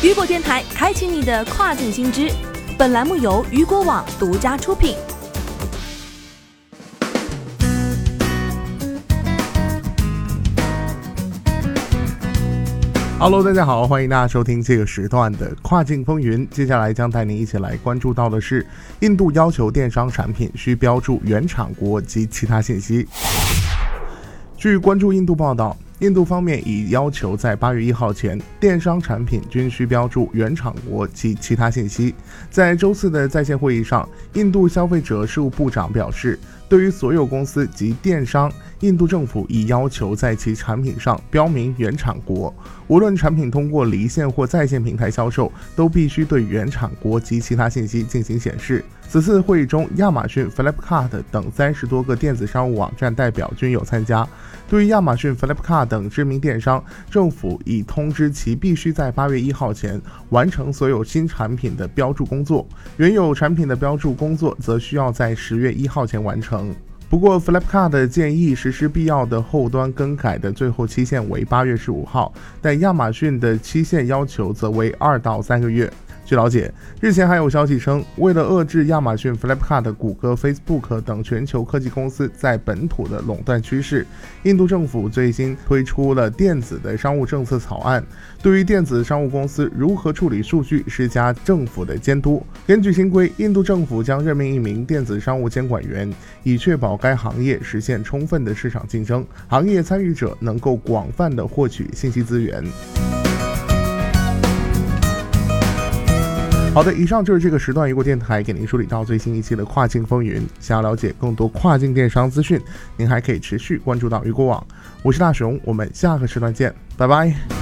雨果电台开启你的跨境新知。本栏目由雨果网独家出品。Hello，大家好，欢迎大家收听这个时段的跨境风云。接下来将带您一起来关注到的是，印度要求电商产品需标注原产国及其他信息。据关注印度报道。印度方面已要求在八月一号前，电商产品均需标注原厂国及其他信息。在周四的在线会议上，印度消费者事务部长表示，对于所有公司及电商，印度政府已要求在其产品上标明原厂国，无论产品通过离线或在线平台销售，都必须对原厂国及其他信息进行显示。此次会议中，亚马逊、Flipkart 等三十多个电子商务网站代表均有参加。对于亚马逊、Flipkart 等知名电商，政府已通知其必须在八月一号前完成所有新产品的标注工作，原有产品的标注工作则需要在十月一号前完成。不过，Flipkart 建议实施必要的后端更改的最后期限为八月十五号，但亚马逊的期限要求则为二到三个月。据了解，日前还有消息称，为了遏制亚马逊、Flipkart、谷歌、Facebook 等全球科技公司在本土的垄断趋势，印度政府最新推出了电子的商务政策草案，对于电子商务公司如何处理数据施加政府的监督。根据新规，印度政府将任命一名电子商务监管员，以确保该行业实现充分的市场竞争，行业参与者能够广泛的获取信息资源。好的，以上就是这个时段一个电台给您梳理到最新一期的跨境风云。想要了解更多跨境电商资讯，您还可以持续关注到雨果网。我是大熊，我们下个时段见，拜拜。